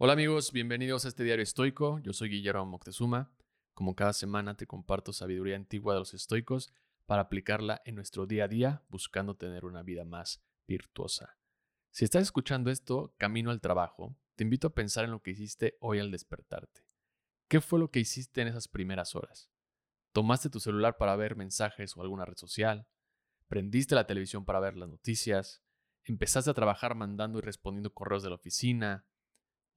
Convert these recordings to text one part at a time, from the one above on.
Hola amigos, bienvenidos a este diario estoico. Yo soy Guillermo Moctezuma. Como cada semana te comparto sabiduría antigua de los estoicos para aplicarla en nuestro día a día buscando tener una vida más virtuosa. Si estás escuchando esto camino al trabajo, te invito a pensar en lo que hiciste hoy al despertarte. ¿Qué fue lo que hiciste en esas primeras horas? ¿Tomaste tu celular para ver mensajes o alguna red social? ¿Prendiste la televisión para ver las noticias? ¿Empezaste a trabajar mandando y respondiendo correos de la oficina?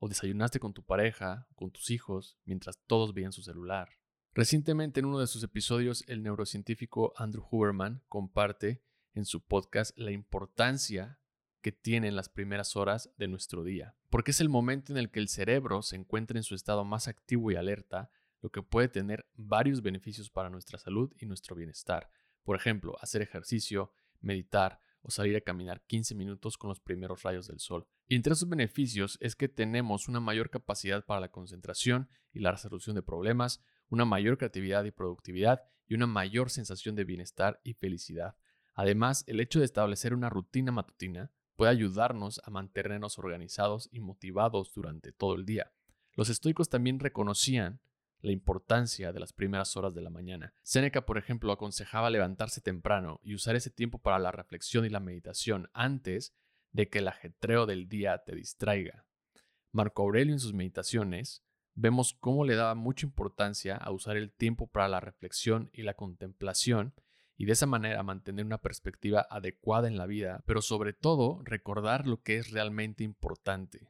¿O desayunaste con tu pareja, con tus hijos, mientras todos veían su celular? Recientemente en uno de sus episodios, el neurocientífico Andrew Huberman comparte en su podcast la importancia que tienen las primeras horas de nuestro día, porque es el momento en el que el cerebro se encuentra en su estado más activo y alerta, lo que puede tener varios beneficios para nuestra salud y nuestro bienestar. Por ejemplo, hacer ejercicio, meditar o salir a caminar 15 minutos con los primeros rayos del sol. Y entre esos beneficios es que tenemos una mayor capacidad para la concentración y la resolución de problemas, una mayor creatividad y productividad y una mayor sensación de bienestar y felicidad. Además, el hecho de establecer una rutina matutina puede ayudarnos a mantenernos organizados y motivados durante todo el día. Los estoicos también reconocían la importancia de las primeras horas de la mañana. Séneca, por ejemplo, aconsejaba levantarse temprano y usar ese tiempo para la reflexión y la meditación antes de que el ajetreo del día te distraiga. Marco Aurelio en sus meditaciones vemos cómo le daba mucha importancia a usar el tiempo para la reflexión y la contemplación y de esa manera mantener una perspectiva adecuada en la vida, pero sobre todo recordar lo que es realmente importante.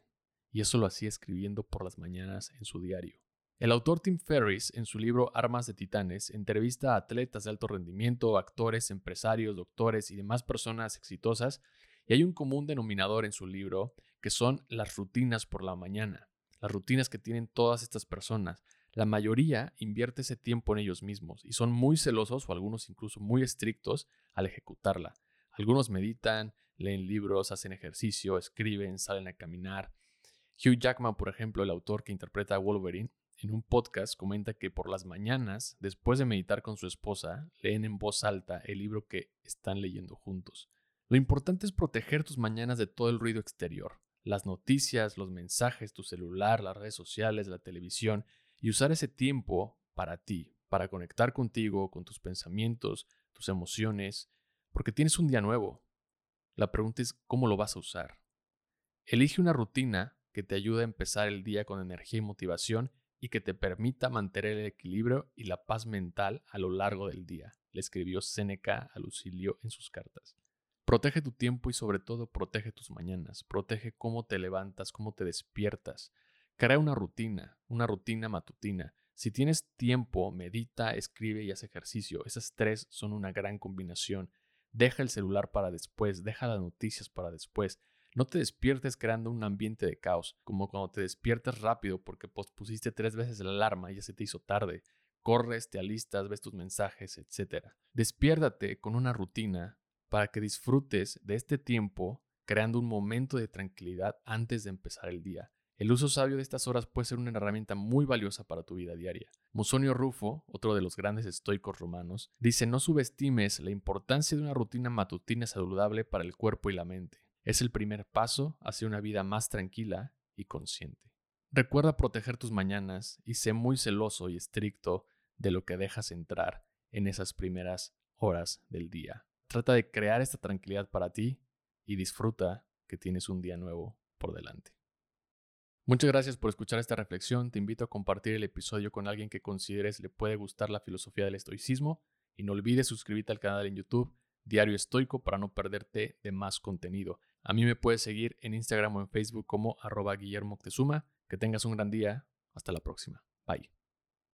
Y eso lo hacía escribiendo por las mañanas en su diario. El autor Tim Ferriss, en su libro Armas de Titanes, entrevista a atletas de alto rendimiento, actores, empresarios, doctores y demás personas exitosas, y hay un común denominador en su libro que son las rutinas por la mañana, las rutinas que tienen todas estas personas, la mayoría invierte ese tiempo en ellos mismos y son muy celosos o algunos incluso muy estrictos al ejecutarla. Algunos meditan, leen libros, hacen ejercicio, escriben, salen a caminar. Hugh Jackman, por ejemplo, el autor que interpreta a Wolverine, en un podcast comenta que por las mañanas, después de meditar con su esposa, leen en voz alta el libro que están leyendo juntos. Lo importante es proteger tus mañanas de todo el ruido exterior, las noticias, los mensajes, tu celular, las redes sociales, la televisión y usar ese tiempo para ti, para conectar contigo, con tus pensamientos, tus emociones, porque tienes un día nuevo. La pregunta es cómo lo vas a usar. Elige una rutina que te ayude a empezar el día con energía y motivación y que te permita mantener el equilibrio y la paz mental a lo largo del día, le escribió Séneca a Lucilio en sus cartas. Protege tu tiempo y sobre todo protege tus mañanas, protege cómo te levantas, cómo te despiertas, Crea una rutina, una rutina matutina. Si tienes tiempo, medita, escribe y haz ejercicio. Esas tres son una gran combinación. Deja el celular para después, deja las noticias para después. No te despiertes creando un ambiente de caos, como cuando te despiertas rápido porque pospusiste tres veces la alarma y ya se te hizo tarde. Corres, te alistas, ves tus mensajes, etc. Despiértate con una rutina para que disfrutes de este tiempo creando un momento de tranquilidad antes de empezar el día. El uso sabio de estas horas puede ser una herramienta muy valiosa para tu vida diaria. Musonio Rufo, otro de los grandes estoicos romanos, dice no subestimes la importancia de una rutina matutina saludable para el cuerpo y la mente. Es el primer paso hacia una vida más tranquila y consciente. Recuerda proteger tus mañanas y sé muy celoso y estricto de lo que dejas entrar en esas primeras horas del día. Trata de crear esta tranquilidad para ti y disfruta que tienes un día nuevo por delante. Muchas gracias por escuchar esta reflexión. Te invito a compartir el episodio con alguien que consideres le puede gustar la filosofía del estoicismo y no olvides suscribirte al canal en YouTube Diario Estoico para no perderte de más contenido. A mí me puedes seguir en Instagram o en Facebook como arroba Guillermo Que tengas un gran día. Hasta la próxima. Bye.